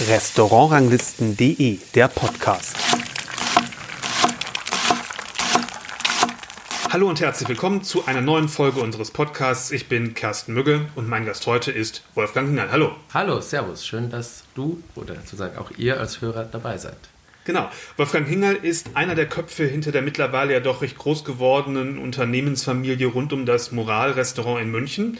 Restaurantranglisten.de, der Podcast. Hallo und herzlich willkommen zu einer neuen Folge unseres Podcasts. Ich bin Kersten Mügge und mein Gast heute ist Wolfgang Hingal. Hallo. Hallo, Servus. Schön, dass du oder sozusagen auch ihr als Hörer dabei seid. Genau. Wolfgang Hingal ist einer der Köpfe hinter der mittlerweile ja doch recht groß gewordenen Unternehmensfamilie rund um das Moral-Restaurant in München.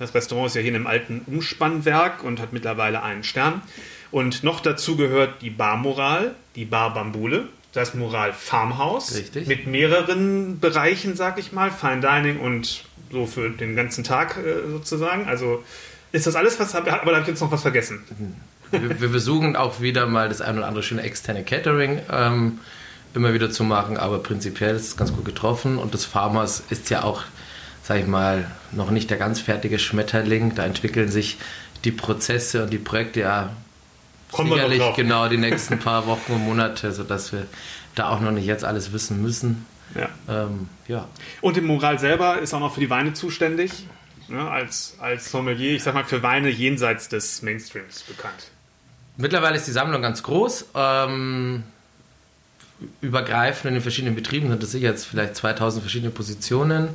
Das Restaurant ist ja hier in einem alten Umspannwerk und hat mittlerweile einen Stern. Und noch dazu gehört die Bar Moral, die Bar Bambule, das Moral Farmhouse. Richtig. Mit mehreren Bereichen, sag ich mal, Fine Dining und so für den ganzen Tag äh, sozusagen. Also ist das alles, was aber da habe ich jetzt noch was vergessen. Wir, wir, versuchen auch wieder mal das ein oder andere schöne externe Catering ähm, immer wieder zu machen, aber prinzipiell ist es ganz gut getroffen und das Farmhouse ist ja auch sage ich mal, noch nicht der ganz fertige Schmetterling. Da entwickeln sich die Prozesse und die Projekte ja Kommen sicherlich genau die nächsten paar Wochen und Monate, sodass wir da auch noch nicht jetzt alles wissen müssen. Ja. Ähm, ja. Und im Moral selber ist auch noch für die Weine zuständig, ne, als, als Sommelier, ich sag mal, für Weine jenseits des Mainstreams bekannt. Mittlerweile ist die Sammlung ganz groß. Ähm, übergreifend in den verschiedenen Betrieben sind es sicher jetzt vielleicht 2000 verschiedene Positionen.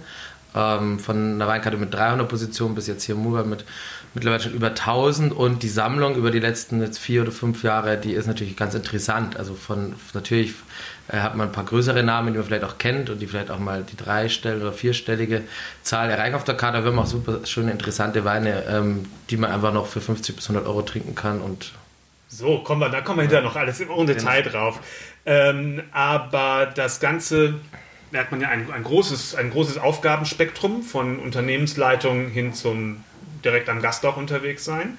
Ähm, von einer Weinkarte mit 300 Positionen bis jetzt hier Muba mit mittlerweile schon über 1000 und die Sammlung über die letzten jetzt vier oder fünf Jahre, die ist natürlich ganz interessant. Also von natürlich äh, hat man ein paar größere Namen, die man vielleicht auch kennt und die vielleicht auch mal die dreistellige oder vierstellige Zahl erreichen auf der Karte. Da wir haben auch super schöne, interessante Weine, ähm, die man einfach noch für 50 bis 100 Euro trinken kann und so, kommen wir, da kommen wir hinterher noch alles im Detail genau. drauf. Ähm, aber das Ganze merkt man ja ein, ein, großes, ein großes Aufgabenspektrum von Unternehmensleitung hin zum direkt am Gast auch unterwegs sein.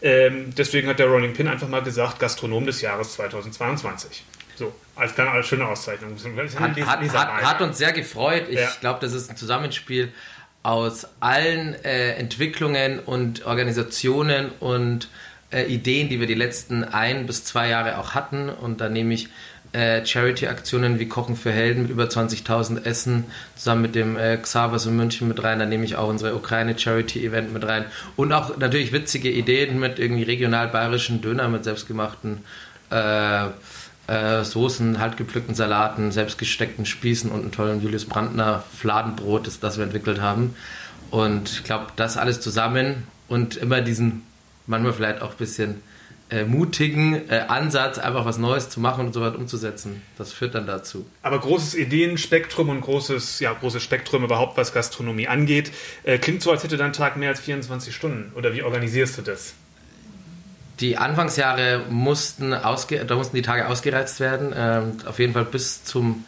Ähm, deswegen hat der Rolling Pin einfach mal gesagt, Gastronom des Jahres 2022. So, als, als schöne Auszeichnung. Hat, hat, hat, hat, uns sehr gefreut. Ich ja. glaube, das ist ein Zusammenspiel aus allen äh, Entwicklungen und Organisationen und äh, Ideen, die wir die letzten ein bis zwei Jahre auch hatten. Und da nehme ich äh, Charity-Aktionen wie Kochen für Helden mit über 20.000 Essen, zusammen mit dem äh, Xavers in München mit rein. Da nehme ich auch unsere Ukraine-Charity-Event mit rein. Und auch natürlich witzige Ideen mit irgendwie regional-bayerischen Döner mit selbstgemachten äh, äh, Soßen, haltgepflückten Salaten, selbstgesteckten Spießen und einem tollen Julius Brandner Fladenbrot, das, das wir entwickelt haben. Und ich glaube, das alles zusammen und immer diesen, manchmal vielleicht auch ein bisschen äh, mutigen äh, Ansatz, einfach was Neues zu machen und so weit umzusetzen. Das führt dann dazu. Aber großes Ideenspektrum und großes, ja, großes Spektrum überhaupt, was Gastronomie angeht. Äh, klingt so, als hätte dein Tag mehr als 24 Stunden. Oder wie organisierst du das? Die Anfangsjahre mussten, ausge da mussten die Tage ausgereizt werden. Ähm, auf jeden Fall bis zum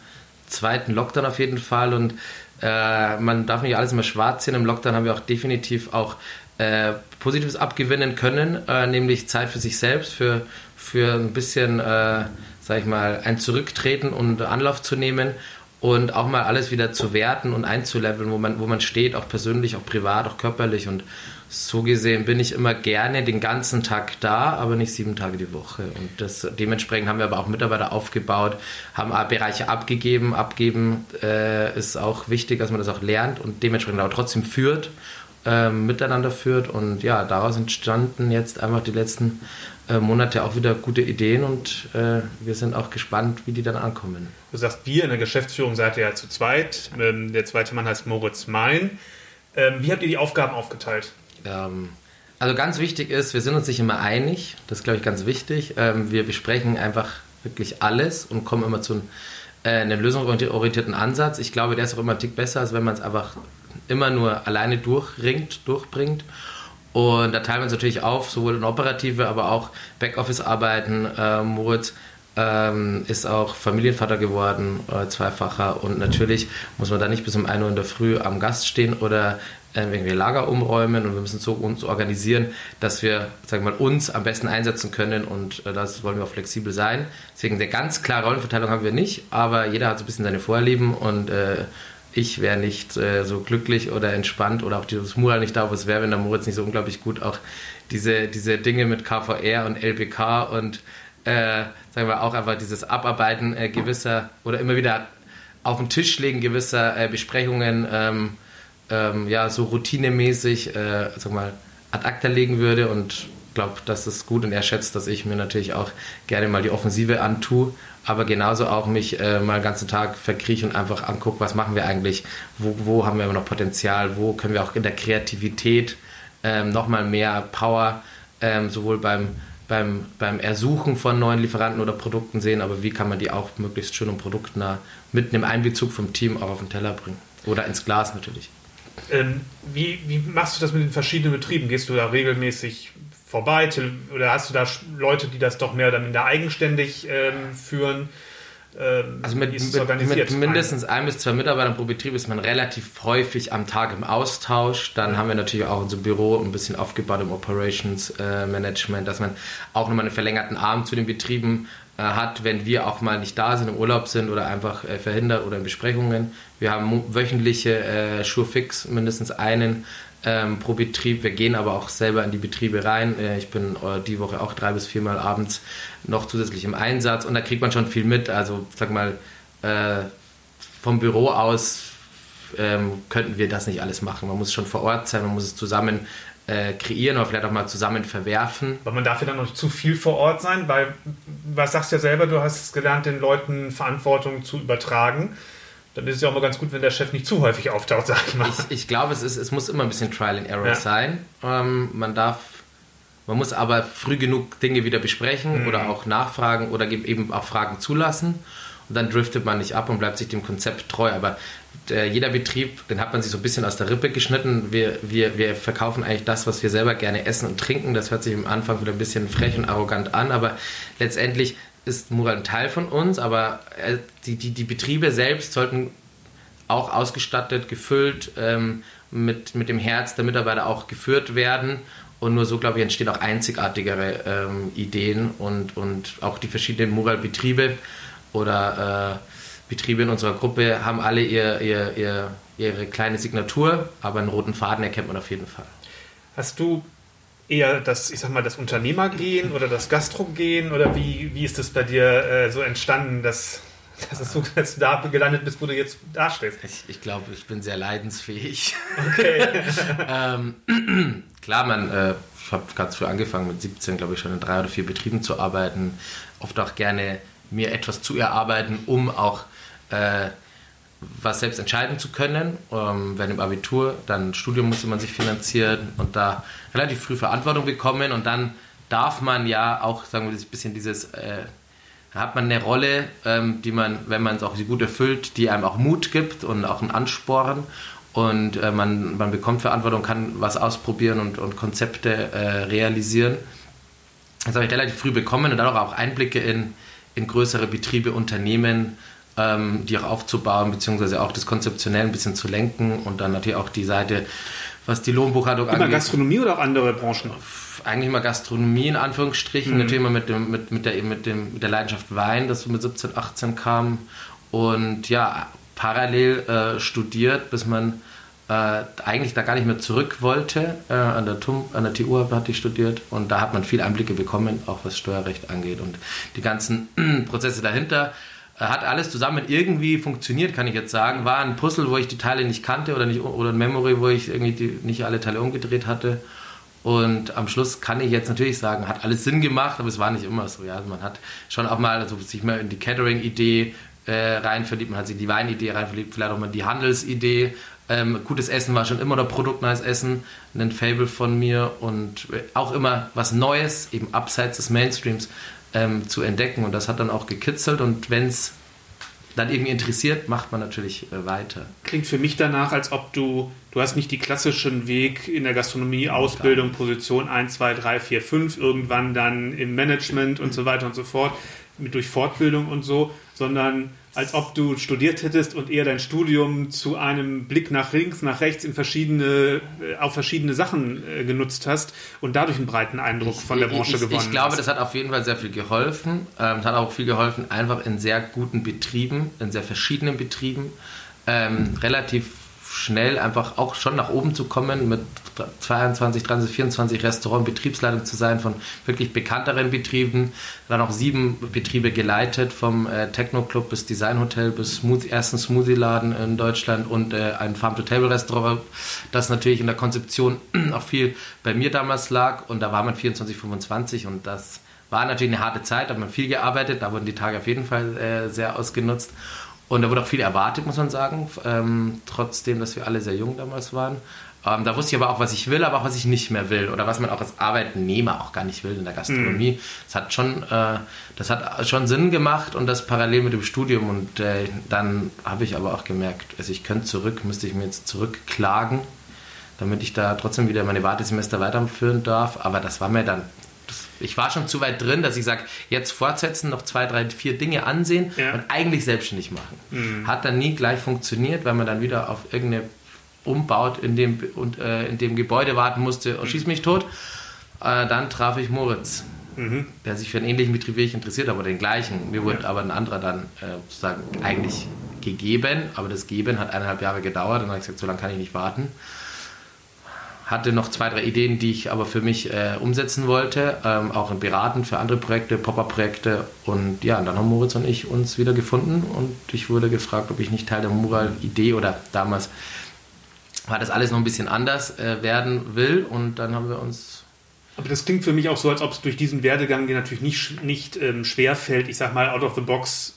zweiten Lockdown auf jeden Fall. Und äh, man darf nicht alles immer schwarz sehen. Im Lockdown haben wir auch definitiv auch äh, Positives abgewinnen können, äh, nämlich Zeit für sich selbst, für, für ein bisschen, äh, sag ich mal, ein Zurücktreten und Anlauf zu nehmen und auch mal alles wieder zu werten und einzuleveln, wo man, wo man steht, auch persönlich, auch privat, auch körperlich. Und so gesehen bin ich immer gerne den ganzen Tag da, aber nicht sieben Tage die Woche. Und das, dementsprechend haben wir aber auch Mitarbeiter aufgebaut, haben Bereiche abgegeben. Abgeben äh, ist auch wichtig, dass man das auch lernt und dementsprechend aber trotzdem führt ähm, miteinander führt. Und ja, daraus entstanden jetzt einfach die letzten äh, Monate auch wieder gute Ideen und äh, wir sind auch gespannt, wie die dann ankommen. Du sagst, wir in der Geschäftsführung seid ihr ja zu zweit. Ähm, der zweite Mann heißt Moritz Mein. Ähm, wie habt ihr die Aufgaben aufgeteilt? Ähm, also ganz wichtig ist, wir sind uns nicht immer einig. Das ist, glaube ich, ganz wichtig. Ähm, wir besprechen einfach wirklich alles und kommen immer zu äh, einem lösungsorientierten Ansatz. Ich glaube, der ist auch immer ein Tick besser, als wenn man es einfach immer nur alleine durchringt, durchbringt. Und da teilen wir uns natürlich auf, sowohl in operative, aber auch Backoffice-Arbeiten. Äh, Moritz ähm, ist auch Familienvater geworden, äh, zweifacher. Und natürlich muss man da nicht bis um 1 Uhr in der Früh am Gast stehen oder äh, irgendwie Lager umräumen. Und wir müssen so uns organisieren, dass wir sagen mal, uns am besten einsetzen können. Und äh, das wollen wir auch flexibel sein. Deswegen eine ganz klare Rollenverteilung haben wir nicht, aber jeder hat so ein bisschen seine Vorlieben und äh, ich wäre nicht äh, so glücklich oder entspannt oder auch dieses Mural nicht da, wo es wäre, wenn der Moritz nicht so unglaublich gut auch diese, diese Dinge mit KVR und LBK und äh, sagen wir auch einfach dieses Abarbeiten äh, gewisser oder immer wieder auf den Tisch legen gewisser äh, Besprechungen, ähm, ähm, ja, so routinemäßig, äh, sag mal, ad acta legen würde und glaube, das ist gut und er schätzt, dass ich mir natürlich auch gerne mal die Offensive antue, aber genauso auch mich äh, mal den ganzen Tag verkrieche und einfach angucke, was machen wir eigentlich, wo, wo haben wir immer noch Potenzial, wo können wir auch in der Kreativität ähm, nochmal mehr Power ähm, sowohl beim, beim, beim Ersuchen von neuen Lieferanten oder Produkten sehen, aber wie kann man die auch möglichst schön und produktnah mit einem Einbezug vom Team auch auf den Teller bringen oder ins Glas natürlich. Ähm, wie, wie machst du das mit den verschiedenen Betrieben? Gehst du da regelmäßig vorbei oder hast du da Leute, die das doch mehr oder minder eigenständig ähm, führen? Ähm, also mit, mit, mit mindestens ein bis zwei Mitarbeitern pro Betrieb ist man relativ häufig am Tag im Austausch. Dann haben wir natürlich auch unser Büro ein bisschen aufgebaut im Operations äh, Management, dass man auch nochmal einen verlängerten Arm zu den Betrieben äh, hat, wenn wir auch mal nicht da sind, im Urlaub sind oder einfach äh, verhindert oder in Besprechungen. Wir haben wöchentliche äh, Surefix, mindestens einen ähm, pro Betrieb. Wir gehen aber auch selber in die Betriebe rein. Äh, ich bin äh, die Woche auch drei bis viermal abends noch zusätzlich im Einsatz und da kriegt man schon viel mit. Also sag mal, äh, vom Büro aus ähm, könnten wir das nicht alles machen. Man muss schon vor Ort sein, man muss es zusammen äh, kreieren oder vielleicht auch mal zusammen verwerfen. Aber man darf ja dann noch nicht zu viel vor Ort sein, weil, was sagst du ja selber, du hast gelernt, den Leuten Verantwortung zu übertragen dann ist es ja auch mal ganz gut, wenn der Chef nicht zu häufig auftaucht, sag ich mal. Ich, ich glaube, es, ist, es muss immer ein bisschen Trial and Error ja. sein. Ähm, man darf, man muss aber früh genug Dinge wieder besprechen mhm. oder auch nachfragen oder eben auch Fragen zulassen. Und dann driftet man nicht ab und bleibt sich dem Konzept treu. Aber der, jeder Betrieb, den hat man sich so ein bisschen aus der Rippe geschnitten. Wir, wir, wir verkaufen eigentlich das, was wir selber gerne essen und trinken. Das hört sich am Anfang wieder ein bisschen frech und arrogant an, aber letztendlich ist Mural ein Teil von uns, aber äh, die, die, die Betriebe selbst sollten auch ausgestattet, gefüllt, ähm, mit, mit dem Herz der Mitarbeiter auch geführt werden. Und nur so, glaube ich, entstehen auch einzigartigere ähm, Ideen und, und auch die verschiedenen Mural-Betriebe oder äh, Betriebe in unserer Gruppe haben alle ihr, ihr, ihr, ihre kleine Signatur, aber einen roten Faden erkennt man auf jeden Fall. Hast du eher das, ich sag mal, das Unternehmergehen oder das Gastrogehen oder wie, wie ist das bei dir äh, so entstanden, dass, dass, es so, dass du da gelandet bist, wo du jetzt dastehst? Ich, ich glaube, ich bin sehr leidensfähig. Okay. ähm, klar, man, äh, ich habe ganz früh angefangen, mit 17, glaube ich, schon in drei oder vier Betrieben zu arbeiten, oft auch gerne mir etwas zu erarbeiten, um auch äh, was selbst entscheiden zu können. Ähm, während dem Abitur, dann Studium musste man sich finanzieren und da relativ früh Verantwortung bekommen und dann darf man ja auch, sagen wir, ein bisschen dieses, äh, hat man eine Rolle, ähm, die man, wenn man es auch gut erfüllt, die einem auch Mut gibt und auch ein Ansporen und äh, man, man bekommt Verantwortung, kann was ausprobieren und, und Konzepte äh, realisieren. Das habe ich relativ früh bekommen und dadurch auch Einblicke in, in größere Betriebe, Unternehmen, ähm, die auch aufzubauen, beziehungsweise auch das konzeptionell ein bisschen zu lenken und dann natürlich auch die Seite, was die Lohnbuchhaltung immer angeht. Gastronomie oder auch andere Branchen? Eigentlich immer Gastronomie in Anführungsstrichen, mhm. natürlich immer mit, dem, mit, mit, der, mit, dem, mit der Leidenschaft Wein, das mit 17, 18 kam und ja, parallel äh, studiert, bis man äh, eigentlich da gar nicht mehr zurück wollte. Äh, an, der TUM, an der TU hatte ich studiert und da hat man viel Einblicke bekommen, auch was Steuerrecht angeht und die ganzen Prozesse dahinter hat alles zusammen irgendwie funktioniert, kann ich jetzt sagen. War ein Puzzle, wo ich die Teile nicht kannte oder, nicht, oder ein Memory, wo ich irgendwie die, nicht alle Teile umgedreht hatte. Und am Schluss kann ich jetzt natürlich sagen, hat alles Sinn gemacht, aber es war nicht immer so. Ja. Also man hat schon auch mal also sich mal in die Catering-Idee äh, rein man hat sich in die Weinidee rein verliebt, vielleicht auch mal in die Handelsidee. Ähm, gutes Essen war schon immer oder produktneues Essen, ein Fable von mir und auch immer was Neues, eben abseits des Mainstreams ähm, zu entdecken. Und das hat dann auch gekitzelt. Und wenn es dann irgendwie interessiert, macht man natürlich äh, weiter. Klingt für mich danach, als ob du, du hast nicht die klassischen Weg in der Gastronomie, Ausbildung, Position 1, 2, 3, 4, 5, irgendwann dann im Management und so weiter und so fort, mit durch Fortbildung und so, sondern als ob du studiert hättest und eher dein Studium zu einem Blick nach links, nach rechts in verschiedene, äh, auf verschiedene Sachen äh, genutzt hast und dadurch einen breiten Eindruck von der Branche ich, gewonnen hast. Ich glaube, hast. das hat auf jeden Fall sehr viel geholfen. Ähm, es hat auch viel geholfen, einfach in sehr guten Betrieben, in sehr verschiedenen Betrieben, ähm, relativ schnell einfach auch schon nach oben zu kommen, mit 22, 23, 24 Restaurant Betriebsleitung zu sein von wirklich bekannteren Betrieben. Dann auch sieben Betriebe geleitet, vom äh, Techno Club bis Design Hotel bis Smoothie, ersten Smoothie-Laden in Deutschland und äh, ein Farm-to-Table-Restaurant, das natürlich in der Konzeption auch viel bei mir damals lag. Und da war man 24, 25 und das war natürlich eine harte Zeit, da hat man viel gearbeitet, da wurden die Tage auf jeden Fall äh, sehr ausgenutzt. Und da wurde auch viel erwartet, muss man sagen, ähm, trotzdem, dass wir alle sehr jung damals waren. Ähm, da wusste ich aber auch, was ich will, aber auch, was ich nicht mehr will oder was man auch als Arbeitnehmer auch gar nicht will in der Gastronomie. Mhm. Das hat schon, äh, das hat schon Sinn gemacht und das parallel mit dem Studium. Und äh, dann habe ich aber auch gemerkt, also ich könnte zurück, müsste ich mir jetzt zurückklagen, damit ich da trotzdem wieder meine Wartesemester weiterführen darf. Aber das war mir dann ich war schon zu weit drin, dass ich sage, jetzt fortsetzen, noch zwei, drei, vier Dinge ansehen ja. und eigentlich selbstständig machen. Mhm. Hat dann nie gleich funktioniert, weil man dann wieder auf irgendeine umbaut, in dem, und, äh, in dem Gebäude warten musste, oh, schieß mich tot. Äh, dann traf ich Moritz, mhm. der sich für einen ähnlichen Betrieb wie ich interessiert, aber den gleichen. Mir wurde ja. aber ein anderer dann äh, sozusagen eigentlich gegeben, aber das Geben hat eineinhalb Jahre gedauert und dann habe ich gesagt, so lange kann ich nicht warten hatte noch zwei, drei Ideen, die ich aber für mich äh, umsetzen wollte, ähm, auch in Beraten für andere Projekte, Pop-Up-Projekte. Und ja, und dann haben Moritz und ich uns wieder gefunden und ich wurde gefragt, ob ich nicht Teil der Mural-Idee oder damals war das alles noch ein bisschen anders äh, werden will. Und dann haben wir uns aber das klingt für mich auch so, als ob es durch diesen Werdegang dir natürlich nicht, nicht ähm, schwer fällt, ich sag mal, out of the box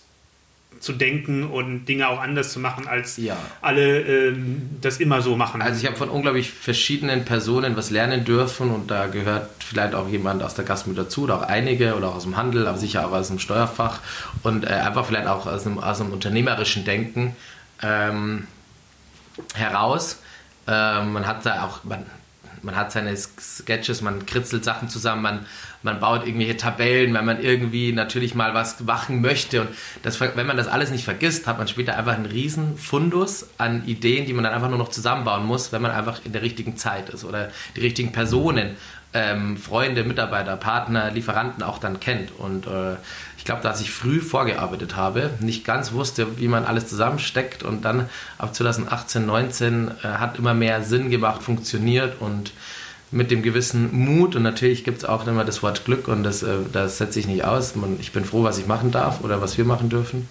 zu denken und Dinge auch anders zu machen, als ja. alle ähm, das immer so machen. Also ich habe von unglaublich verschiedenen Personen was lernen dürfen und da gehört vielleicht auch jemand aus der Gast mit dazu oder auch einige oder auch aus dem Handel, aber sicher auch aus dem Steuerfach und äh, einfach vielleicht auch aus einem, aus einem unternehmerischen Denken ähm, heraus. Ähm, man hat da auch, man, man hat seine Sketches, man kritzelt Sachen zusammen, man, man baut irgendwelche Tabellen, wenn man irgendwie natürlich mal was machen möchte. Und das, wenn man das alles nicht vergisst, hat man später einfach einen riesen Fundus an Ideen, die man dann einfach nur noch zusammenbauen muss, wenn man einfach in der richtigen Zeit ist oder die richtigen Personen, ähm, Freunde, Mitarbeiter, Partner, Lieferanten auch dann kennt. Und äh, ich glaube, dass ich früh vorgearbeitet habe, nicht ganz wusste, wie man alles zusammensteckt und dann ab 2018, 19 äh, hat immer mehr Sinn gemacht, funktioniert und mit dem gewissen Mut und natürlich gibt es auch immer das Wort Glück und das, äh, das setze ich nicht aus. Man, ich bin froh, was ich machen darf oder was wir machen dürfen.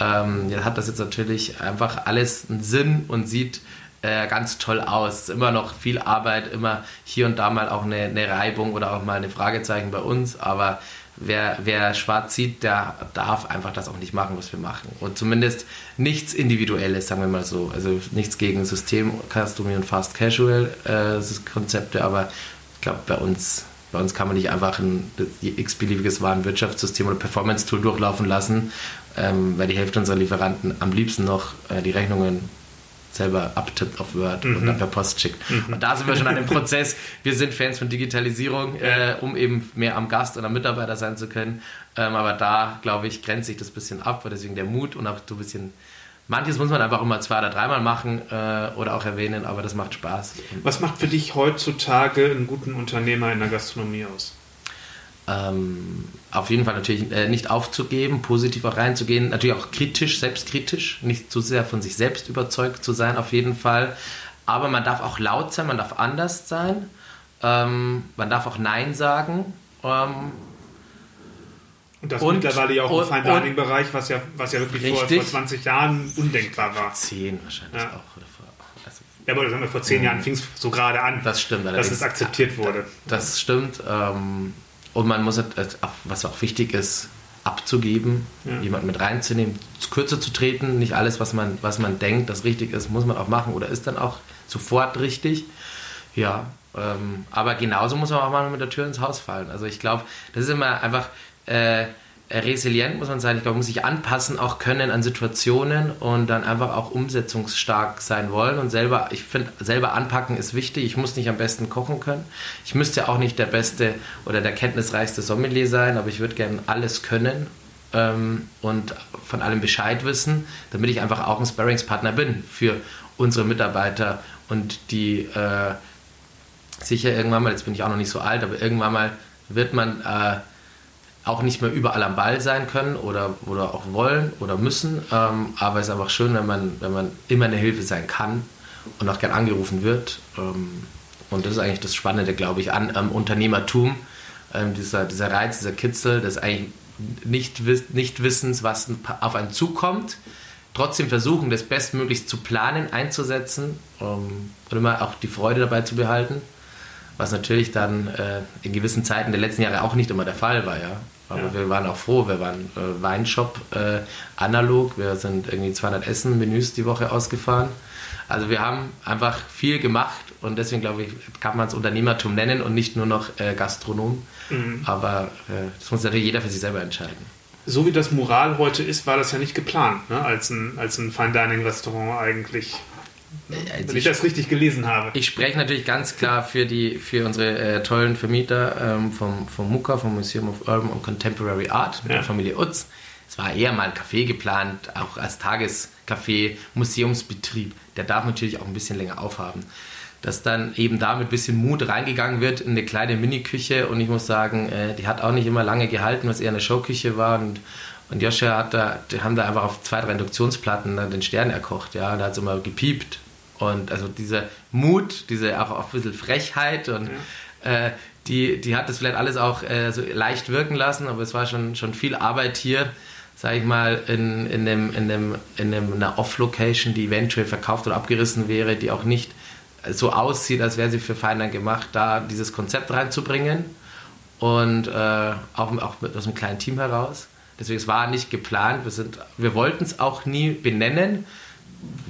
Ähm, hat das jetzt natürlich einfach alles einen Sinn und sieht äh, ganz toll aus. Es ist immer noch viel Arbeit, immer hier und da mal auch eine, eine Reibung oder auch mal eine Fragezeichen bei uns, aber wer, wer schwarz sieht, der darf einfach das auch nicht machen, was wir machen. Und zumindest nichts Individuelles, sagen wir mal so. Also nichts gegen System, Custom und Fast Casual äh, Konzepte, aber ich glaube, bei uns, bei uns kann man nicht einfach ein x-beliebiges Warenwirtschaftssystem oder Performance-Tool durchlaufen lassen, ähm, weil die Hälfte unserer Lieferanten am liebsten noch äh, die Rechnungen selber abtippt auf Word mhm. und dann per Post schickt. Mhm. Und da sind wir schon an dem Prozess. Wir sind Fans von Digitalisierung, äh, um eben mehr am Gast oder Mitarbeiter sein zu können. Ähm, aber da, glaube ich, grenzt sich das ein bisschen ab, deswegen der Mut und auch so ein bisschen. Manches muss man einfach immer zwei oder dreimal machen äh, oder auch erwähnen, aber das macht Spaß. Was macht für dich heutzutage einen guten Unternehmer in der Gastronomie aus? Ähm, auf jeden Fall natürlich äh, nicht aufzugeben, positiv auch reinzugehen, natürlich auch kritisch, selbstkritisch, nicht zu sehr von sich selbst überzeugt zu sein, auf jeden Fall. Aber man darf auch laut sein, man darf anders sein, ähm, man darf auch Nein sagen. Ähm, und das und, mittlerweile ja auch im Fine Dining Bereich, was ja, was ja wirklich vor, vor 20 Jahren undenkbar war. Vor 10 wahrscheinlich ja. auch. Also, ja, aber das haben wir vor 10 mhm. Jahren fing es so gerade an. Das stimmt. Dass es akzeptiert wurde. Das stimmt. Ähm, und man muss, was auch wichtig ist, abzugeben, ja. jemanden mit reinzunehmen, kürzer zu treten. Nicht alles, was man, was man denkt, das richtig ist, muss man auch machen oder ist dann auch sofort richtig. Ja, ähm, aber genauso muss man auch mal mit der Tür ins Haus fallen. Also ich glaube, das ist immer einfach... Äh, resilient muss man sein. Ich glaube, man muss sich anpassen auch können an Situationen und dann einfach auch umsetzungsstark sein wollen und selber, ich finde, selber anpacken ist wichtig. Ich muss nicht am besten kochen können. Ich müsste auch nicht der beste oder der kenntnisreichste Sommelier sein, aber ich würde gerne alles können ähm, und von allem Bescheid wissen, damit ich einfach auch ein Sparringspartner bin für unsere Mitarbeiter und die äh, sicher irgendwann mal, jetzt bin ich auch noch nicht so alt, aber irgendwann mal wird man äh, auch nicht mehr überall am Ball sein können oder, oder auch wollen oder müssen. Ähm, aber es ist einfach schön, wenn man, wenn man immer eine Hilfe sein kann und auch gern angerufen wird. Ähm, und das ist eigentlich das Spannende, glaube ich, an ähm, Unternehmertum. Dieser, dieser Reiz, dieser Kitzel, das eigentlich nicht, nicht Wissens, was auf einen zukommt. Trotzdem versuchen, das bestmöglichst zu planen, einzusetzen ähm, und immer auch die Freude dabei zu behalten. Was natürlich dann äh, in gewissen Zeiten der letzten Jahre auch nicht immer der Fall war, ja. Aber ja. wir waren auch froh, wir waren äh, Weinshop äh, analog, wir sind irgendwie 200 Essen-Menüs die Woche ausgefahren. Also wir haben einfach viel gemacht und deswegen glaube ich, kann man es Unternehmertum nennen und nicht nur noch äh, Gastronom. Mhm. Aber äh, das muss natürlich jeder für sich selber entscheiden. So wie das Moral heute ist, war das ja nicht geplant, ne? als ein, als ein Fine Dining Restaurant eigentlich. Also Wenn ich, ich, das richtig gelesen habe. Ich spreche natürlich ganz klar für, die, für unsere äh, tollen Vermieter ähm, vom, vom MUCA, vom Museum of Urban and Contemporary Art, mit ja. der Familie Utz. Es war eher mal ein Café geplant, auch als Tagescafé, Museumsbetrieb. Der darf natürlich auch ein bisschen länger aufhaben. Dass dann eben da mit ein bisschen Mut reingegangen wird in eine kleine Mini-Küche und ich muss sagen, äh, die hat auch nicht immer lange gehalten, was eher eine Showküche war und und Joshua hat da, die haben da einfach auf zwei, drei Induktionsplatten den Stern erkocht, ja, da hat es immer gepiept. Und also dieser Mut, diese auch, auch ein bisschen Frechheit und ja. äh, die, die hat das vielleicht alles auch äh, so leicht wirken lassen, aber es war schon, schon viel Arbeit hier, sage ich mal, in, in, dem, in, dem, in dem, einer Off-Location, die eventuell verkauft oder abgerissen wäre, die auch nicht so aussieht, als wäre sie für Feiner gemacht, da dieses Konzept reinzubringen und äh, auch, auch mit, aus einem kleinen Team heraus. Deswegen, es war nicht geplant. Wir, wir wollten es auch nie benennen.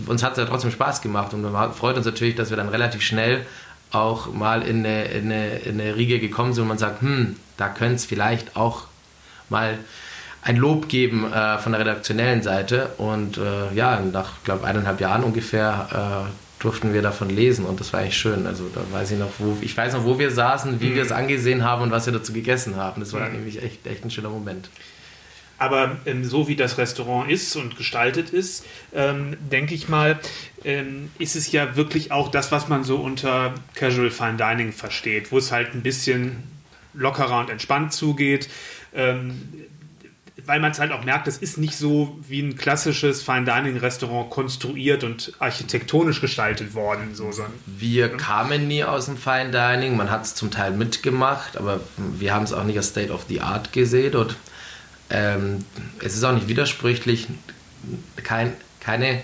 Uns hat es ja trotzdem Spaß gemacht und wir freut uns natürlich, dass wir dann relativ schnell auch mal in eine, in eine, in eine Riege gekommen sind und man sagt, hm, da könnte es vielleicht auch mal ein Lob geben äh, von der redaktionellen Seite. Und äh, ja, nach, glaube eineinhalb Jahren ungefähr äh, durften wir davon lesen und das war echt schön. Also da weiß ich noch, wo ich weiß noch, wo wir saßen, wie mhm. wir es angesehen haben und was wir dazu gegessen haben. Das war mhm. nämlich echt, echt ein schöner Moment. Aber ähm, so wie das Restaurant ist und gestaltet ist, ähm, denke ich mal, ähm, ist es ja wirklich auch das, was man so unter Casual Fine Dining versteht, wo es halt ein bisschen lockerer und entspannt zugeht. Ähm, weil man es halt auch merkt, es ist nicht so wie ein klassisches Fine Dining Restaurant konstruiert und architektonisch gestaltet worden. So, so. Wir kamen nie aus dem Fine Dining, man hat es zum Teil mitgemacht, aber wir haben es auch nicht als State of the Art gesehen und ähm, es ist auch nicht widersprüchlich, kein, keine,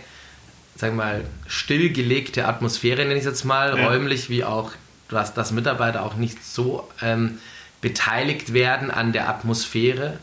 sagen wir mal, stillgelegte Atmosphäre, nenne ich es jetzt mal, ja. räumlich wie auch, dass, dass Mitarbeiter auch nicht so ähm, beteiligt werden an der Atmosphäre.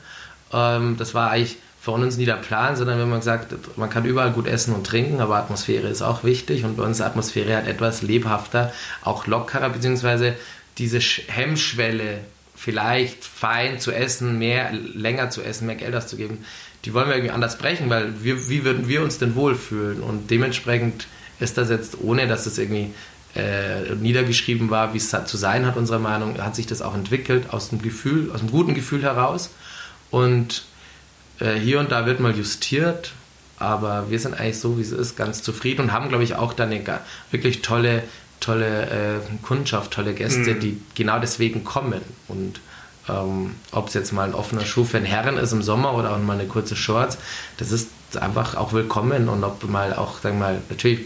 Ähm, das war eigentlich für uns nie der Plan, sondern wenn man gesagt, man kann überall gut essen und trinken, aber Atmosphäre ist auch wichtig und bei uns ist Atmosphäre halt etwas lebhafter, auch lockerer, beziehungsweise diese Hemmschwelle vielleicht fein zu essen, mehr, länger zu essen, mehr Geld auszugeben, die wollen wir irgendwie anders brechen, weil wir, wie würden wir uns denn wohlfühlen? Und dementsprechend ist das jetzt, ohne dass das irgendwie äh, niedergeschrieben war, wie es zu sein hat, unserer Meinung, hat sich das auch entwickelt aus dem Gefühl, aus dem guten Gefühl heraus. Und äh, hier und da wird mal justiert, aber wir sind eigentlich so, wie es ist, ganz zufrieden und haben, glaube ich, auch da eine wirklich tolle tolle äh, Kundschaft, tolle Gäste, mhm. die genau deswegen kommen. Und ähm, ob es jetzt mal ein offener Schuh für einen Herren ist im Sommer oder auch mal eine kurze Shorts, das ist einfach auch willkommen. Und ob mal auch, sagen wir mal, natürlich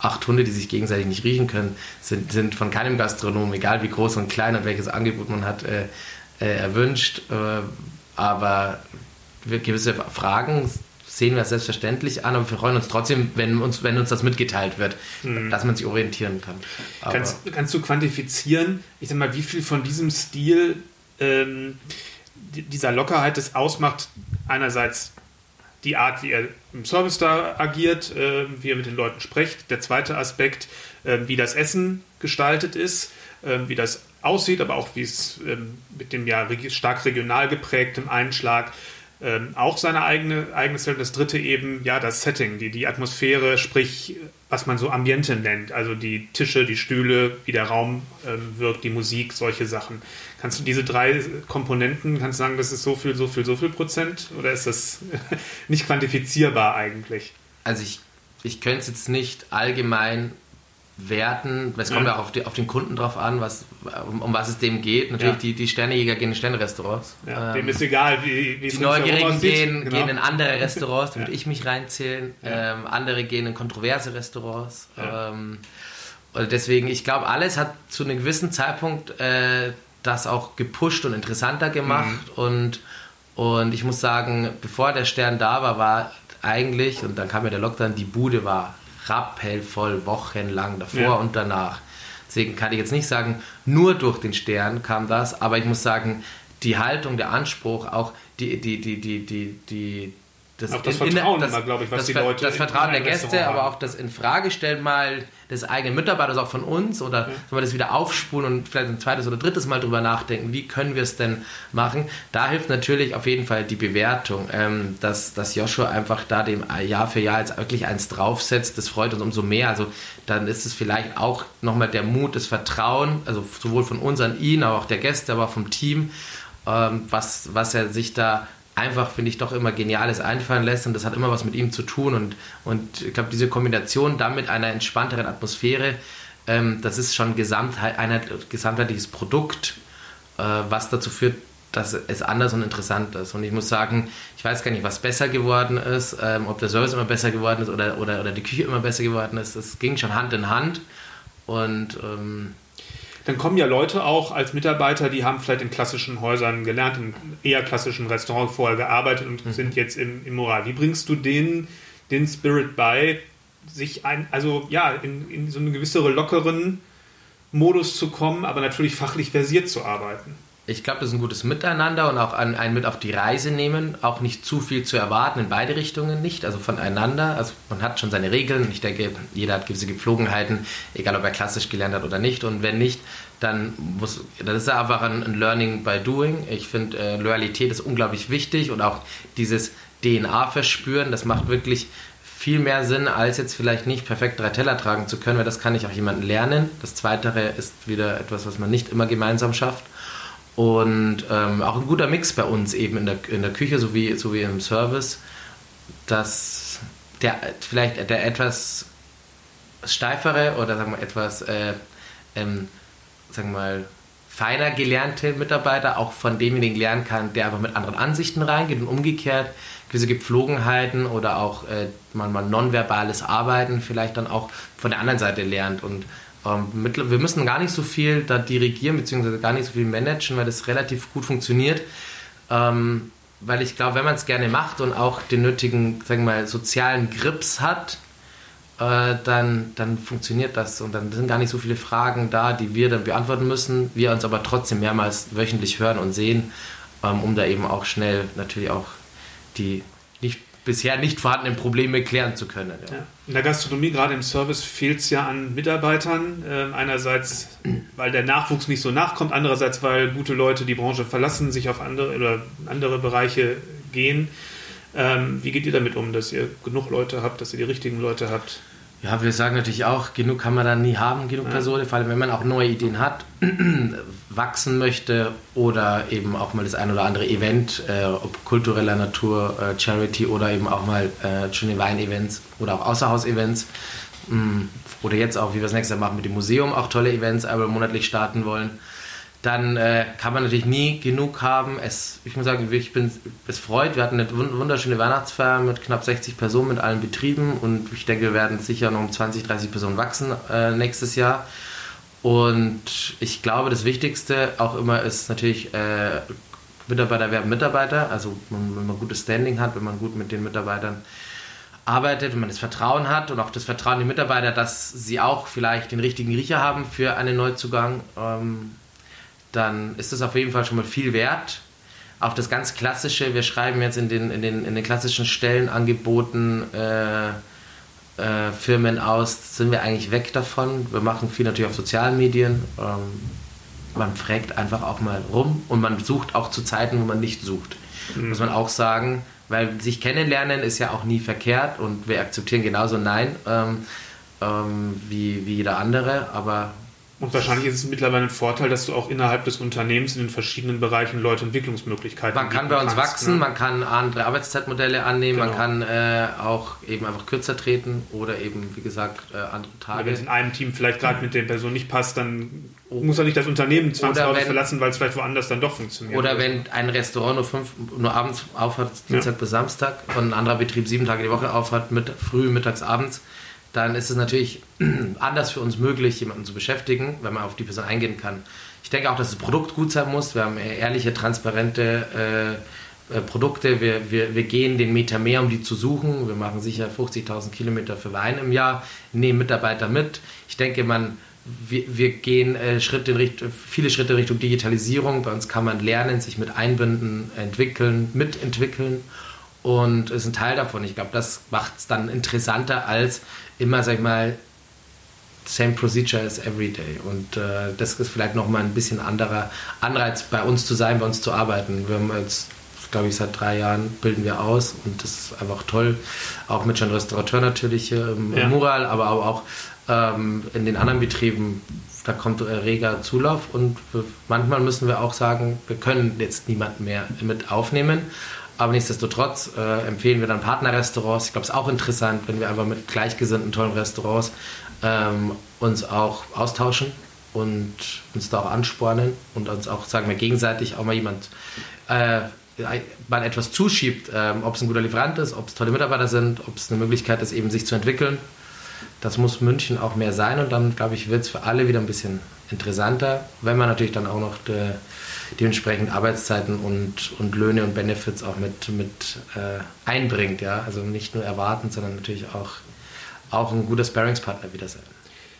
acht Hunde, die sich gegenseitig nicht riechen können, sind, sind von keinem Gastronom, egal wie groß und klein und welches Angebot man hat, äh, äh, erwünscht. Äh, aber gewisse Fragen sehen wir selbstverständlich an, aber wir freuen uns trotzdem, wenn uns, wenn uns das mitgeteilt wird, mhm. dass man sich orientieren kann. Kannst, kannst, du quantifizieren, ich sag mal, wie viel von diesem Stil, ähm, dieser Lockerheit es ausmacht, einerseits die Art, wie er im Service da agiert, äh, wie er mit den Leuten spricht. Der zweite Aspekt, äh, wie das Essen gestaltet ist, äh, wie das aussieht, aber auch wie es ähm, mit dem ja stark regional geprägtem Einschlag ähm, auch seine eigene, eigenes Feld. Das dritte eben, ja, das Setting, die, die Atmosphäre, sprich, was man so Ambiente nennt. Also die Tische, die Stühle, wie der Raum ähm, wirkt, die Musik, solche Sachen. Kannst du diese drei Komponenten, kannst du sagen, das ist so viel, so viel, so viel Prozent? Oder ist das nicht quantifizierbar eigentlich? Also ich, ich könnte es jetzt nicht allgemein Werten, es kommt ja auch auf, die, auf, den Kunden drauf an, was, um, um was es dem geht. Natürlich, ja. die, die Sternejäger gehen in Sternrestaurants. Ja, ähm, dem ist egal, wie, wie es Die Neugierigen gehen, genau. gehen in andere Restaurants, da würde ich mich reinzählen. Ähm, andere gehen in kontroverse Restaurants. Ähm, deswegen, ich glaube, alles hat zu einem gewissen Zeitpunkt äh, das auch gepusht und interessanter gemacht. Mhm. Und, und ich muss sagen, bevor der Stern da war, war eigentlich, und dann kam ja der Lockdown, die Bude war rappelvoll wochenlang davor ja. und danach. Deswegen kann ich jetzt nicht sagen, nur durch den Stern kam das, aber ich muss sagen, die Haltung, der Anspruch, auch die, die, die, die, die, die das, auch das in, Vertrauen das, immer, glaube ich, was das, die Leute Das Vertrauen der Gäste, aber auch das Infragestellen mal des eigenen Mitarbeiters, auch von uns, oder ja. wenn wir das wieder aufspulen und vielleicht ein zweites oder drittes Mal drüber nachdenken, wie können wir es denn machen? Da hilft natürlich auf jeden Fall die Bewertung, ähm, dass, dass Joshua einfach da dem Jahr für Jahr jetzt wirklich eins draufsetzt, das freut uns umso mehr. Also dann ist es vielleicht auch nochmal der Mut, das Vertrauen, also sowohl von uns an ihn, aber auch der Gäste, aber auch vom Team, ähm, was, was er sich da einfach, finde ich, doch immer Geniales einfallen lässt und das hat immer was mit ihm zu tun und, und ich glaube, diese Kombination dann mit einer entspannteren Atmosphäre, ähm, das ist schon Gesamtheit, ein gesamtheitliches Produkt, äh, was dazu führt, dass es anders und interessant ist. Und ich muss sagen, ich weiß gar nicht, was besser geworden ist, ähm, ob der Service immer besser geworden ist oder, oder, oder die Küche immer besser geworden ist. Das ging schon Hand in Hand und ähm, dann kommen ja Leute auch als Mitarbeiter, die haben vielleicht in klassischen Häusern gelernt, in eher klassischen Restaurants vorher gearbeitet und mhm. sind jetzt im, im Moral. Wie bringst du denen den Spirit bei, sich ein, also ja, in, in so einen gewisseren lockeren Modus zu kommen, aber natürlich fachlich versiert zu arbeiten? Ich glaube, das ist ein gutes Miteinander und auch an, einen mit auf die Reise nehmen, auch nicht zu viel zu erwarten, in beide Richtungen nicht, also voneinander. Also man hat schon seine Regeln. Ich denke, jeder hat gewisse Gepflogenheiten, egal ob er klassisch gelernt hat oder nicht. Und wenn nicht, dann muss, das ist einfach ein, ein Learning by Doing. Ich finde, äh, Loyalität ist unglaublich wichtig und auch dieses DNA verspüren, das macht wirklich viel mehr Sinn, als jetzt vielleicht nicht perfekt drei Teller tragen zu können, weil das kann ich auch jemanden lernen. Das Zweite ist wieder etwas, was man nicht immer gemeinsam schafft. Und ähm, auch ein guter Mix bei uns eben in der, in der Küche sowie, sowie im Service, dass der vielleicht der etwas steifere oder sagen wir etwas äh, ähm, sagen wir mal feiner gelernte Mitarbeiter auch von demjenigen lernen kann, der einfach mit anderen Ansichten reingeht und umgekehrt gewisse Gepflogenheiten oder auch äh, manchmal nonverbales Arbeiten vielleicht dann auch von der anderen Seite lernt. Und wir müssen gar nicht so viel da dirigieren, beziehungsweise gar nicht so viel managen, weil das relativ gut funktioniert. Ähm, weil ich glaube, wenn man es gerne macht und auch den nötigen, sagen wir mal, sozialen Grips hat, äh, dann, dann funktioniert das und dann sind gar nicht so viele Fragen da, die wir dann beantworten müssen. Wir uns aber trotzdem mehrmals wöchentlich hören und sehen, ähm, um da eben auch schnell natürlich auch die nicht bisher nicht vorhandenen Probleme klären zu können. Ja. Ja. In der Gastronomie, gerade im Service, fehlt es ja an Mitarbeitern. Äh, einerseits, weil der Nachwuchs nicht so nachkommt, andererseits, weil gute Leute die Branche verlassen, sich auf andere oder andere Bereiche gehen. Ähm, wie geht ihr damit um, dass ihr genug Leute habt, dass ihr die richtigen Leute habt? Ja, wir sagen natürlich auch, genug kann man dann nie haben, genug. Personen, vor allem wenn man auch neue Ideen hat, wachsen möchte oder eben auch mal das ein oder andere Event, äh, ob kultureller Natur, äh, Charity oder eben auch mal äh, schöne Wein-Events oder auch Außerhaus-Events. Mm, oder jetzt auch, wie wir es nächstes Jahr machen mit dem Museum, auch tolle Events, aber monatlich starten wollen dann äh, kann man natürlich nie genug haben. Es, ich muss sagen, ich bin es freut. Wir hatten eine wunderschöne Weihnachtsfeier mit knapp 60 Personen mit allen Betrieben und ich denke, wir werden sicher noch um 20, 30 Personen wachsen äh, nächstes Jahr. Und ich glaube, das Wichtigste auch immer ist natürlich, äh, Mitarbeiter werden Mitarbeiter. Also wenn man gutes Standing hat, wenn man gut mit den Mitarbeitern arbeitet, wenn man das Vertrauen hat und auch das Vertrauen die Mitarbeiter, dass sie auch vielleicht den richtigen Riecher haben für einen Neuzugang. Ähm, dann ist das auf jeden Fall schon mal viel wert. Auch das ganz Klassische, wir schreiben jetzt in den, in den, in den klassischen Stellenangeboten äh, äh, Firmen aus, sind wir eigentlich weg davon. Wir machen viel natürlich auf sozialen Medien. Ähm, man fragt einfach auch mal rum und man sucht auch zu Zeiten, wo man nicht sucht. Mhm. Muss man auch sagen, weil sich kennenlernen ist ja auch nie verkehrt und wir akzeptieren genauso Nein ähm, ähm, wie, wie jeder andere, aber Und wahrscheinlich ist es mittlerweile ein Vorteil, dass du auch innerhalb des Unternehmens in den verschiedenen Bereichen Leute Entwicklungsmöglichkeiten Man kann bei uns kannst, wachsen, ne? man kann andere Arbeitszeitmodelle annehmen, genau. man kann äh, auch eben einfach kürzer treten oder eben, wie gesagt, äh, andere Tage. Wenn es in einem Team vielleicht gerade mit der Person nicht passt, dann muss er nicht das Unternehmen zwangsläufig verlassen, weil es vielleicht woanders dann doch funktioniert. Oder wenn ein Restaurant nur, fünf, nur abends aufhat, Dienstag ja. bis Samstag, und ein anderer Betrieb sieben Tage die Woche aufhat, mit, früh, mittags, abends, dann ist es natürlich anders für uns möglich, jemanden zu beschäftigen, wenn man auf die Person eingehen kann. Ich denke auch, dass das Produkt gut sein muss. Wir haben ehrliche, transparente äh, äh, Produkte. Wir, wir, wir gehen den Meter mehr, um die zu suchen. Wir machen sicher 50.000 Kilometer für Wein im Jahr, nehmen Mitarbeiter mit. Ich denke, man, wir, wir gehen äh, Schritte Richtung, viele Schritte Richtung Digitalisierung. Bei uns kann man lernen, sich mit einbinden, entwickeln, mitentwickeln und ist ein Teil davon. Ich glaube, das macht es dann interessanter als immer, sag ich mal, same procedure as every day. Und äh, das ist vielleicht nochmal ein bisschen anderer Anreiz, bei uns zu sein, bei uns zu arbeiten. Wir haben jetzt, glaube ich, seit drei Jahren bilden wir aus und das ist einfach toll. Auch mit schon Restaurateur natürlich im, ja. Mural, aber auch ähm, in den anderen Betrieben, da kommt reger Zulauf und manchmal müssen wir auch sagen, wir können jetzt niemanden mehr mit aufnehmen. Aber nichtsdestotrotz äh, empfehlen wir dann Partnerrestaurants. Ich glaube, es ist auch interessant, wenn wir einfach mit gleichgesinnten, tollen Restaurants ähm, uns auch austauschen und uns da auch anspornen und uns auch, sagen wir, gegenseitig auch mal jemand äh, mal etwas zuschiebt, ähm, ob es ein guter Lieferant ist, ob es tolle Mitarbeiter sind, ob es eine Möglichkeit ist, eben sich zu entwickeln. Das muss München auch mehr sein und dann, glaube ich, wird es für alle wieder ein bisschen interessanter, wenn man natürlich dann auch noch de, dementsprechend Arbeitszeiten und, und Löhne und Benefits auch mit, mit äh, einbringt. Ja? Also nicht nur erwarten, sondern natürlich auch, auch ein guter Sparringspartner wieder sein.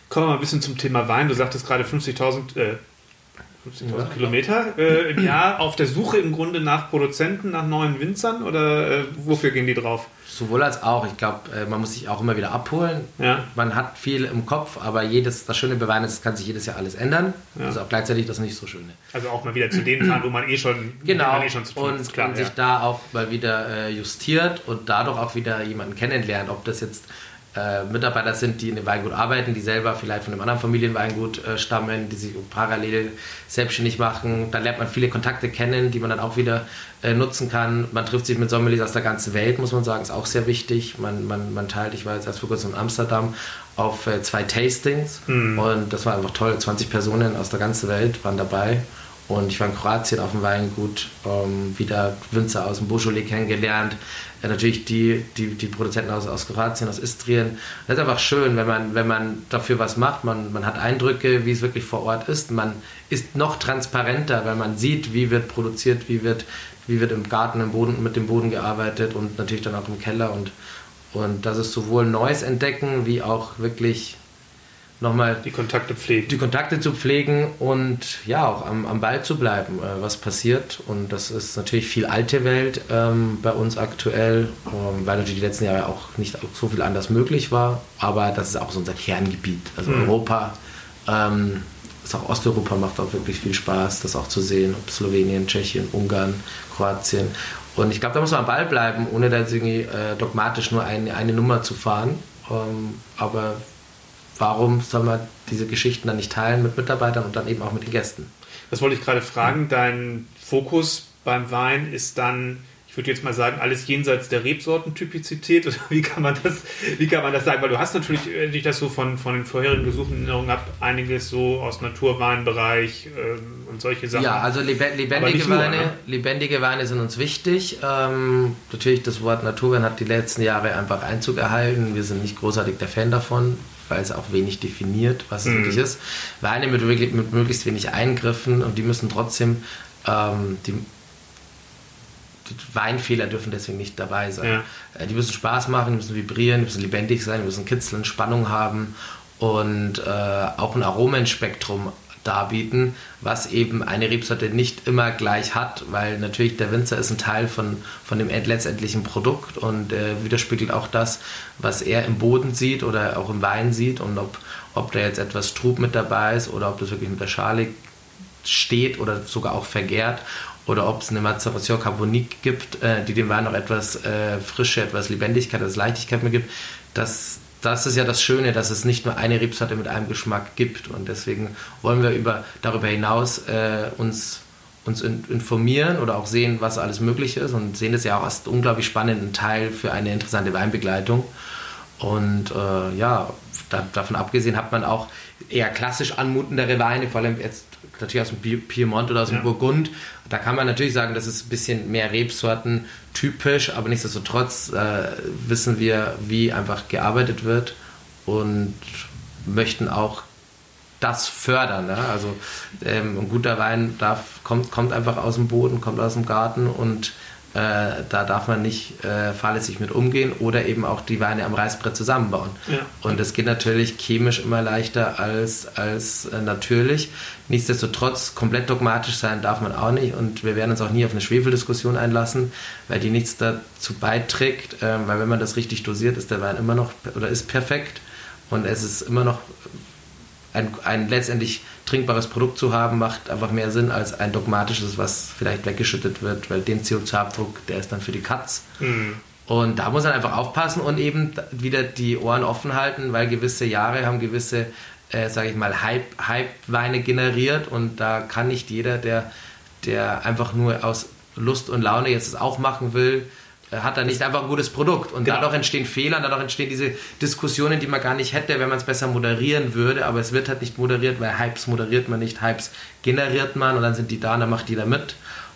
Kommen wir mal ein bisschen zum Thema Wein. Du sagtest gerade 50.000 äh, 50.000 ja. Kilometer äh, im Jahr auf der Suche im Grunde nach Produzenten, nach neuen Winzern oder äh, wofür gehen die drauf? Sowohl als auch. Ich glaube, äh, man muss sich auch immer wieder abholen. Ja. Man hat viel im Kopf, aber jedes, das Schöne bei Wein ist, es kann sich jedes Jahr alles ändern. Ja. Also auch gleichzeitig das nicht so Schöne. Also auch mal wieder zu denen fahren, wo man eh schon, genau. Eh schon zu tun und, ist. Klar, und sich da auch mal wieder äh, justiert und dadurch auch wieder jemanden kennenlernt. Ob das jetzt äh, Mitarbeiter sind, die in dem Weingut arbeiten, die selber vielleicht von einem anderen Familienweingut äh, stammen, die sich parallel selbstständig machen. Da lernt man viele Kontakte kennen, die man dann auch wieder äh, nutzen kann. Man trifft sich mit Sommeliers aus der ganzen Welt, muss man sagen, ist auch sehr wichtig. Man, man, man teilt, ich war jetzt erst vor kurzem in Amsterdam auf äh, zwei Tastings mhm. und das war einfach toll. 20 Personen aus der ganzen Welt waren dabei. Und ich war in Kroatien auf dem Weingut, ähm, wieder Winzer aus dem Beaujolais kennengelernt, ja, natürlich die, die, die Produzenten aus, aus Kroatien, aus Istrien. Das ist einfach schön, wenn man, wenn man dafür was macht. Man, man hat Eindrücke, wie es wirklich vor Ort ist. Man ist noch transparenter, weil man sieht, wie wird produziert, wie wird, wie wird im Garten, im Boden, mit dem Boden gearbeitet und natürlich dann auch im Keller. Und, und das ist sowohl Neues entdecken, wie auch wirklich nochmal die Kontakte pflegen. Die Kontakte zu pflegen und ja, auch am, am Ball zu bleiben, äh, was passiert. Und das ist natürlich viel alte Welt ähm, bei uns aktuell, ähm, weil natürlich die letzten Jahre auch nicht so viel anders möglich war. Aber das ist auch so unser Kerngebiet. Also mhm. Europa, ähm, ist auch Osteuropa macht auch wirklich viel Spaß, das auch zu sehen, ob Slowenien, Tschechien, Ungarn, Kroatien. Und ich glaube, da muss man am Ball bleiben, ohne da irgendwie äh, dogmatisch nur eine, eine Nummer zu fahren. Ähm, aber warum soll man diese Geschichten dann nicht teilen mit Mitarbeitern und dann eben auch mit den Gästen? Das wollte ich gerade fragen. Dein Fokus beim Wein ist dann, ich würde jetzt mal sagen, alles jenseits der Rebsortentypizität oder wie kann man das, wie kann man das sagen? Weil du hast natürlich, wenn ich das so von, von den vorherigen Besuchen in Erinnerung habe, einiges so aus Naturweinbereich ähm, und solche Sachen. Ja, also lebendige Weine, nur, ne? lebendige Weine sind uns wichtig. Ähm, natürlich, das Wort Naturwein hat die letzten Jahre einfach Einzug erhalten. Wir sind nicht großartig der Fan davon weil es auch wenig definiert, was es mhm. wirklich ist. Weine mit, mit, möglichst wenig Eingriffen und die müssen trotzdem, ähm, die, die, Weinfehler dürfen deswegen nicht dabei sein. Ja. Äh, die müssen Spaß machen, die müssen vibrieren, die müssen lebendig sein, die müssen kitzeln, Spannung haben und äh, auch ein Aromenspektrum darbieten, was eben eine Rebsorte nicht immer gleich hat, weil natürlich der Winzer ist ein Teil von, von dem letztendlichen Produkt und äh, widerspiegelt auch das, was er im Boden sieht oder auch im Wein sieht und ob, ob da jetzt etwas Trub mit dabei ist oder ob das wirklich mit der Schale steht oder sogar auch vergärt oder ob es eine Maceration Carbonique gibt, äh, die dem Wein noch etwas äh, Frische, etwas Lebendigkeit, etwas Leichtigkeit mitgibt, das das ist ja das Schöne, dass es nicht nur eine Rebsorte mit einem Geschmack gibt. Und deswegen wollen wir über, darüber hinaus äh, uns, uns in, informieren oder auch sehen, was alles möglich ist und sehen das ja auch als unglaublich spannenden Teil für eine interessante Weinbegleitung. Und äh, ja, da, davon abgesehen hat man auch eher klassisch anmutendere Weine, vor allem jetzt natürlich aus dem Piemont oder aus dem ja. Burgund. Da kann man natürlich sagen, das ist ein bisschen mehr Rebsorten typisch, aber nichtsdestotrotz äh, wissen wir, wie einfach gearbeitet wird und möchten auch das fördern. Ne? Also ähm, ein guter Wein darf, kommt, kommt einfach aus dem Boden, kommt aus dem Garten und äh, da darf man nicht äh, fahrlässig mit umgehen oder eben auch die Weine am Reißbrett zusammenbauen. Ja. Und das geht natürlich chemisch immer leichter als, als äh, natürlich. Nichtsdestotrotz, komplett dogmatisch sein darf man auch nicht und wir werden uns auch nie auf eine Schwefeldiskussion einlassen, weil die nichts dazu beiträgt, äh, weil wenn man das richtig dosiert, ist der Wein immer noch oder ist perfekt und es ist immer noch ein, ein letztendlich trinkbares Produkt zu haben, macht einfach mehr Sinn als ein dogmatisches, was vielleicht weggeschüttet wird, weil den CO2-Abdruck, der ist dann für die Katz. Mhm. Und da muss man einfach aufpassen und eben wieder die Ohren offen halten, weil gewisse Jahre haben gewisse, äh, sage ich mal, Hype-Weine generiert und da kann nicht jeder, der, der einfach nur aus Lust und Laune jetzt es auch machen will, hat er nicht einfach ein gutes Produkt. Und genau. dadurch entstehen Fehler, dadurch entstehen diese Diskussionen, die man gar nicht hätte, wenn man es besser moderieren würde. Aber es wird halt nicht moderiert, weil Hypes moderiert man nicht, Hypes generiert man und dann sind die da und dann macht jeder mit.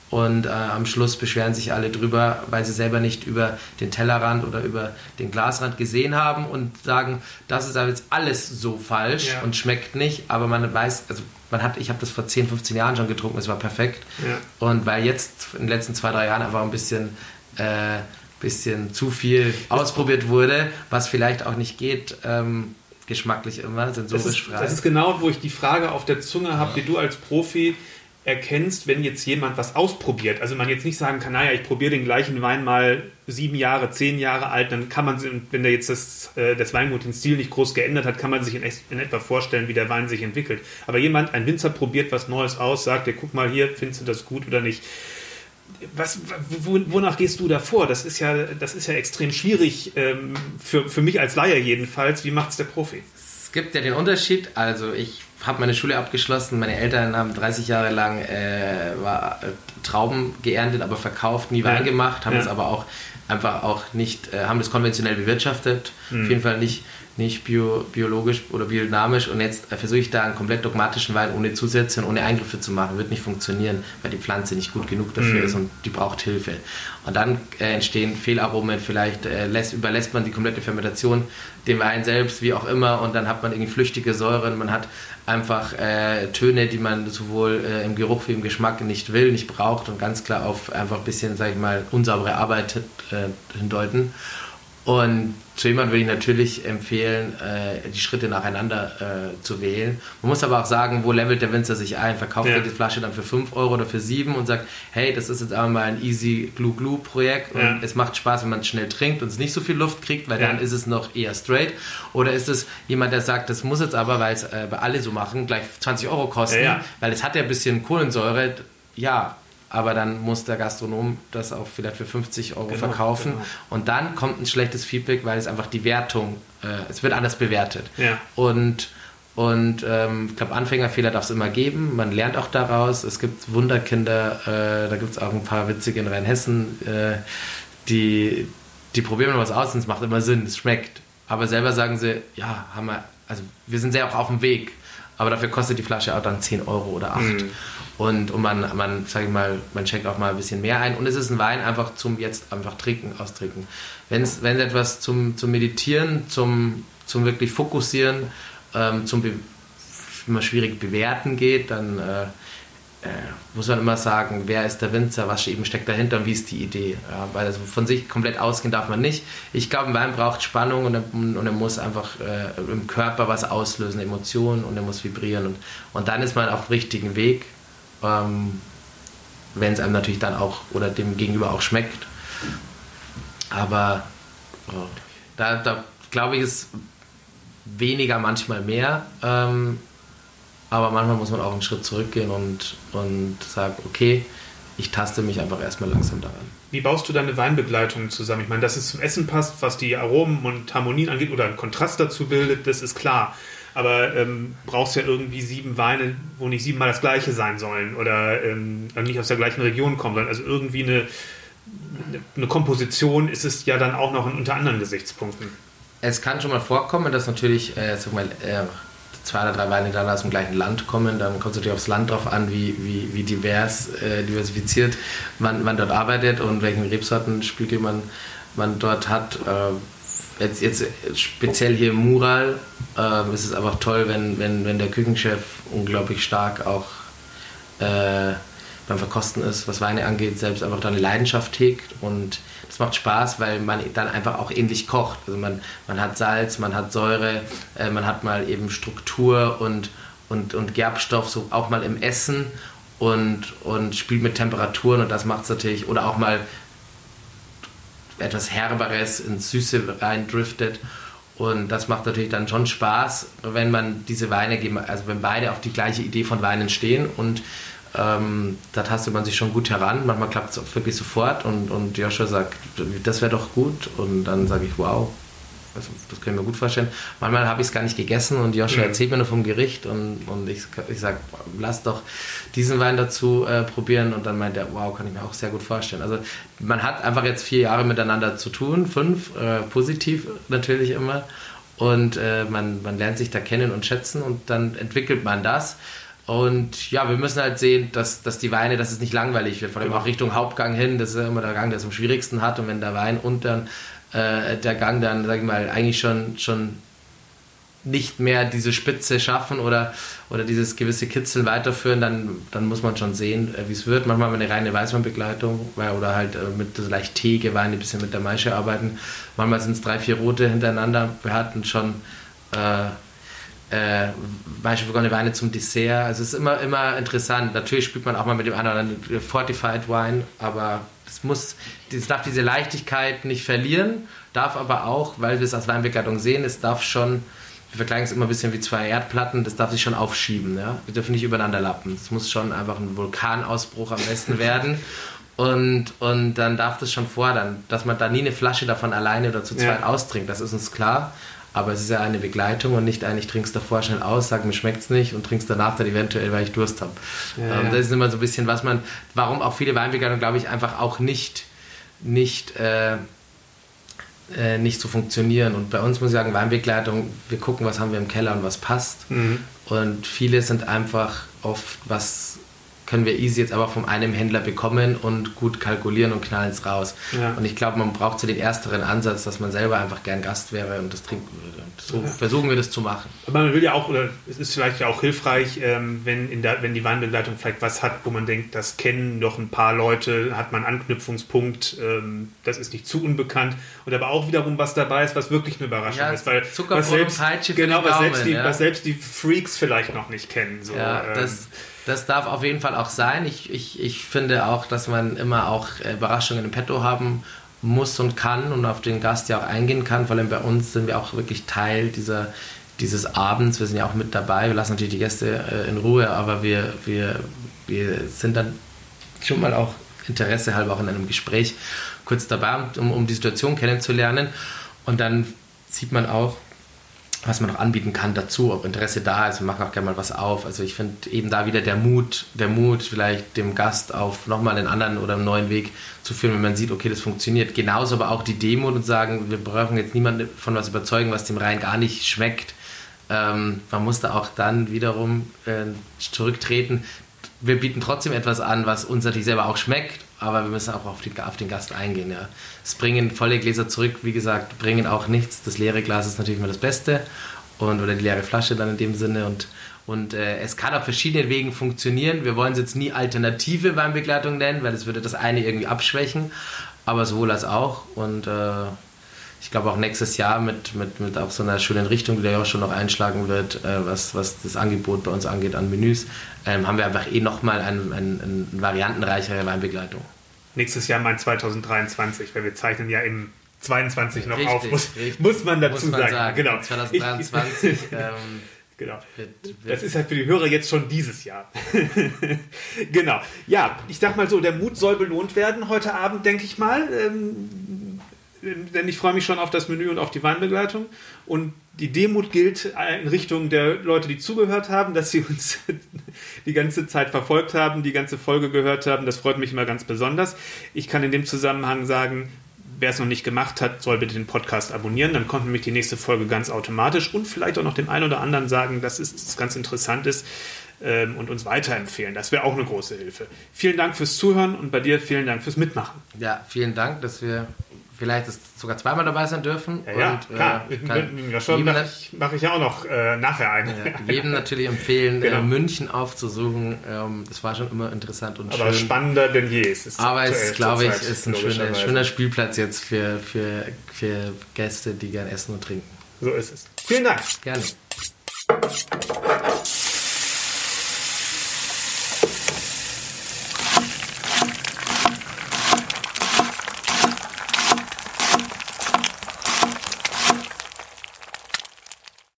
Und äh, am Schluss beschweren sich alle drüber, weil sie selber nicht über den Tellerrand oder über den Glasrand gesehen haben und sagen, das ist aber jetzt alles so falsch ja. und schmeckt nicht. Aber man weiß, also man hat, ich habe das vor 10, 15 Jahren schon getrunken, es war perfekt. Ja. Und weil jetzt in den letzten zwei, drei Jahren einfach ein bisschen äh, bisschen zu viel ausprobiert wurde, was vielleicht auch nicht geht. Ähm, geschmacklich immer, sensorisch das ist, frei. Das ist genau, wo ich die Frage auf der Zunge habe, wie du als Profi erkennst, wenn jetzt jemand was ausprobiert. Also man jetzt nicht sagen kann, naja, ich probiere den gleichen Wein mal sieben Jahre, zehn Jahre alt, dann kann man, wenn der jetzt das, äh, das Weingut den Stil nicht groß geändert hat, kann man sich in, in, etwa vorstellen, wie der Wein sich entwickelt. Aber jemand, ein Winzer probiert was Neues aus, sagt, ja, guck mal hier, findest du das gut oder nicht? Was, wonach gehst du da vor? Das ist ja, das ist ja extrem schwierig ähm, für, für mich als Laie jedenfalls. Wie macht es der Profi? Es gibt ja den Unterschied. Also ich habe meine Schule abgeschlossen. Meine Eltern haben 30 Jahre lang äh, war, äh, Trauben geerntet, aber verkauft, nie Wein ja. gemacht, haben ja. es aber auch einfach auch nicht, äh, haben das konventionell bewirtschaftet. Mhm. Auf jeden Fall nicht nicht bio, biologisch oder biodynamisch und jetzt versuche ich da einen komplett dogmatischen Wein ohne Zusätze und ohne Eingriffe zu machen. Wird nicht funktionieren, weil die Pflanze nicht gut genug dafür mm. ist und die braucht Hilfe. Und dann äh, entstehen Fehlaromen, vielleicht äh, lässt, überlässt man die komplette Fermentation dem Wein selbst, wie auch immer, und dann hat man irgendwie flüchtige Säuren, man hat einfach äh, Töne, die man sowohl äh, im Geruch wie im Geschmack nicht will, nicht braucht und ganz klar auf einfach ein bisschen, sag ich mal, unsaubere Arbeit äh, hindeuten. Und zu jemandem würde ich natürlich empfehlen, äh, die Schritte nacheinander äh, zu wählen. Man muss aber auch sagen, wo levelt der Winzer sich ein? Verkauft ja. er die Flasche dann für 5 Euro oder für 7 und sagt, hey, das ist jetzt aber mal ein easy Glue-Glue-Projekt und ja. es macht Spaß, wenn man es schnell trinkt und es nicht so viel Luft kriegt, weil ja. dann ist es noch eher straight. Oder ist es jemand, der sagt, das muss jetzt aber, weil es äh, bei alle so machen, gleich 20 Euro kosten, weil es hat ja ein bisschen Kohlensäure. Ja, aber dann muss der Gastronom das auch vielleicht für 50 Euro genau, verkaufen genau. und dann kommt ein schlechtes Feedback, weil es einfach die Wertung, äh, es wird anders bewertet. Ja. Und, und ähm, ich glaube, Anfängerfehler darf es immer geben, man lernt auch daraus, es gibt Wunderkinder, äh, da gibt es auch ein paar witzige in Rheinhessen, äh, die, die probieren mal was aus und es macht immer Sinn, es schmeckt. Aber selber sagen sie, ja, haben wir, also wir sind sehr auch auf dem Weg, aber dafür kostet die Flasche auch dann 10 Euro oder 8. Mhm. Und, und man, man, sag ich mal, man checkt auch mal ein bisschen mehr ein. Und es ist ein Wein einfach zum jetzt einfach trinken, austrinken. Wenn es etwas zum, zum Meditieren, zum, zum wirklich Fokussieren, ähm, zum Be immer schwierig bewerten geht, dann äh, äh, muss man immer sagen, wer ist der Winzer, was eben steckt dahinter und wie ist die Idee. Ja, weil also von sich komplett ausgehen darf man nicht. Ich glaube, ein Wein braucht Spannung und er, und er muss einfach äh, im Körper was auslösen, Emotionen und er muss vibrieren. Und, und dann ist man auf dem richtigen Weg ähm, wenn es einem natürlich dann auch oder dem Gegenüber auch schmeckt. Aber oh, da, da glaube ich, ist weniger manchmal mehr. Ähm, aber manchmal muss man auch einen Schritt zurückgehen und, und sagen, okay, ich taste mich einfach erstmal langsam daran. Wie baust du deine Weinbegleitung zusammen? Ich meine, dass es zum Essen passt, was die Aromen und Harmonien angeht oder einen Kontrast dazu bildet, das ist klar. Aber ähm, brauchst ja irgendwie sieben Weine, wo nicht siebenmal das gleiche sein sollen oder ähm, nicht aus der gleichen Region kommen sollen. Also irgendwie eine, eine Komposition ist es ja dann auch noch unter anderen Gesichtspunkten. Es kann schon mal vorkommen, dass natürlich äh, sag mal, äh, zwei oder drei Weine dann aus dem gleichen Land kommen. Dann kommt es natürlich aufs Land drauf an, wie, wie, wie divers, äh, diversifiziert man, man dort arbeitet und welchen Rebsortenspiegel man, man dort hat. Äh, jetzt, jetzt speziell hier im Mural äh, ist es einfach toll, wenn, wenn, wenn der Küchenchef unglaublich stark auch äh, beim Verkosten ist, was Weine angeht, selbst einfach da eine Leidenschaft hegt und das macht Spaß, weil man dann einfach auch ähnlich kocht. Also man, man hat Salz, man hat Säure, äh, man hat mal eben Struktur und, und, und Gerbstoff, so auch mal im Essen und, und spielt mit Temperaturen und das macht es natürlich, oder auch mal etwas Herberes ins Süße reindriftet. Und das macht natürlich dann schon Spaß, wenn man diese Weine, also wenn beide auf die gleiche Idee von Weinen stehen. Und ähm, da tastet man sich schon gut heran. Manchmal klappt es wirklich sofort. Und, und Joshua sagt, das wäre doch gut. Und dann sage ich, wow, also das können wir gut vorstellen. Manchmal habe ich es gar nicht gegessen und Joshua mhm. erzählt mir nur vom Gericht und, und ich, ich sage, lass doch diesen Wein dazu äh, probieren und dann meint er, wow, kann ich mir auch sehr gut vorstellen. Also man hat einfach jetzt vier Jahre miteinander zu tun, fünf, äh, positiv natürlich immer und äh, man, man lernt sich da kennen und schätzen und dann entwickelt man das. Und ja, wir müssen halt sehen, dass, dass die Weine, dass es nicht langweilig wird. Vor allem auch Richtung Hauptgang hin, das ist ja immer der Gang, der es am schwierigsten hat. Und wenn der Wein und dann äh, der Gang dann, sag ich mal, eigentlich schon, schon nicht mehr diese Spitze schaffen oder, oder dieses gewisse Kitzeln weiterführen, dann, dann muss man schon sehen, äh, wie es wird. Manchmal haben wir eine reine Weißweinbegleitung oder halt äh, mit leicht Tee Wein, ein bisschen mit der Maische arbeiten. Manchmal sind es drei, vier rote hintereinander. Wir hatten schon äh, äh, beispielsweise Weine zum Dessert. Also es ist immer, immer interessant. Natürlich spielt man auch mal mit dem anderen Fortified Wine, aber es muss, es darf diese Leichtigkeit nicht verlieren, darf aber auch, weil wir es als Weinbegleitung sehen, es darf schon, wir vergleichen es immer ein bisschen wie zwei Erdplatten, das darf sich schon aufschieben. Ja? Wir dürfen nicht übereinander lappen. Es muss schon einfach ein Vulkanausbruch am besten werden. Und, und dann darf das schon fordern, dass man da nie eine Flasche davon alleine oder zu zweit ja. austrinkt, das ist uns klar. Aber es ist ja eine Begleitung und nicht ein, ich trinkst davor schnell aus, sag mir schmeckt es nicht und trinkst danach dann eventuell, weil ich Durst habe. Ja, ähm. Das ist immer so ein bisschen, was man, warum auch viele Weinbegleitungen, glaube ich, einfach auch nicht, nicht, äh, äh, nicht so funktionieren. Und bei uns muss ich sagen, Weinbegleitung, wir gucken, was haben wir im Keller und was passt. Mhm. Und viele sind einfach oft, was können wir easy jetzt aber von einem Händler bekommen und gut kalkulieren und knallen es raus. Ja. Und ich glaube, man braucht so den ersteren Ansatz, dass man selber einfach gern Gast wäre und das trinken würde. Und so ja. versuchen wir das zu machen. Aber man will ja auch, oder es ist vielleicht ja auch hilfreich, ähm, wenn, in der, wenn die Weinbegleitung vielleicht was hat, wo man denkt, das kennen doch ein paar Leute, hat man einen Anknüpfungspunkt, ähm, das ist nicht zu unbekannt. Und aber auch wiederum was dabei ist, was wirklich eine Überraschung ja, ist. Weil was selbst, genau, was, selbst die, was selbst die Freaks vielleicht noch nicht kennen. So, ja, das, ähm, das darf auf jeden Fall auch sein. Ich, ich, ich finde auch, dass man immer auch Überraschungen im Petto haben muss und kann und auf den Gast ja auch eingehen kann. Vor allem bei uns sind wir auch wirklich Teil dieser, dieses Abends. Wir sind ja auch mit dabei. Wir lassen natürlich die Gäste äh, in Ruhe, aber wir, wir, wir sind dann schon mal auch Interesse halber auch in einem Gespräch kurz dabei, um, um die Situation kennenzulernen. Und dann sieht man auch, was man noch anbieten kann dazu, ob Interesse da ist. Wir machen auch gerne mal was auf. Also ich finde eben da wieder der Mut, der Mut, vielleicht dem Gast auf nochmal einen anderen oder einen neuen Weg zu führen, wenn man sieht, okay, das funktioniert. Genauso aber auch die Demut und sagen, wir brauchen jetzt niemanden von was überzeugen, was dem Rhein gar nicht schmeckt. Ähm, man muss da auch dann wiederum äh, zurücktreten. Wir bieten trotzdem etwas an, was uns natürlich selber auch schmeckt aber wir müssen auch auf, die, auf, den Gast eingehen. Ja. Es bringen volle Gläser zurück, wie gesagt, bringen auch nichts. Das leere Glas ist natürlich immer das Beste und oder die leere Flasche dann in dem Sinne und und äh, es kann auf verschiedenen Wegen funktionieren. Wir wollen es jetzt nie alternative Weinbegleitung nennen, weil es würde das eine irgendwie abschwächen, aber sowohl als auch und äh, ich glaube auch nächstes Jahr mit, mit, mit auch so einer schönen Richtung, die der ja auch schon noch einschlagen wird, äh, was, was das Angebot bei uns angeht an Menüs, ähm, haben wir einfach eh nochmal eine ein, ein variantenreichere Weinbegleitung. Nächstes Jahr mein 2023, weil wir zeichnen ja im 22 noch richtig, auf, muss, richtig. muss man dazu muss man sagen. sagen. Genau. 2023. ähm, Genau. Das ist halt für die Hörer jetzt schon dieses Jahr. genau. Ja, ich sag mal so, der Mut soll belohnt werden heute Abend, denke ich mal. Ähm, denn ich freue mich schon auf das Menü und auf die Weinbegleitung. Und die Demut gilt in Richtung der Leute, die zugehört haben, dass sie uns die ganze Zeit verfolgt haben, die ganze Folge gehört haben. Das freut mich immer ganz besonders. Ich kann in dem Zusammenhang sagen, wer es noch nicht gemacht hat, soll bitte den Podcast abonnieren. Dann kommt nämlich die nächste Folge ganz automatisch und vielleicht auch noch dem einen oder anderen sagen, dass es ganz interessant ist ähm, und uns weiterempfehlen. Das wäre auch eine große Hilfe. Vielen Dank fürs Zuhören und bei dir vielen Dank fürs Mitmachen. Ja, vielen Dank, dass wir vielleicht sogar zweimal dabei sein dürfen. Ja, ja und, klar. Äh, ja, schon mache ich, mach ich auch noch äh, nachher einen. Ja, jedem natürlich empfehlen, äh, genau. äh, München aufzusuchen. Ähm, das war schon immer interessant und Aber schön. spannender denn je. Es ist Aber es, glaube ich, ist ein schöner, schöner, Spielplatz jetzt für, für, für Gäste, die gern essen und trinken. So ist es. Vielen Dank. Gerne.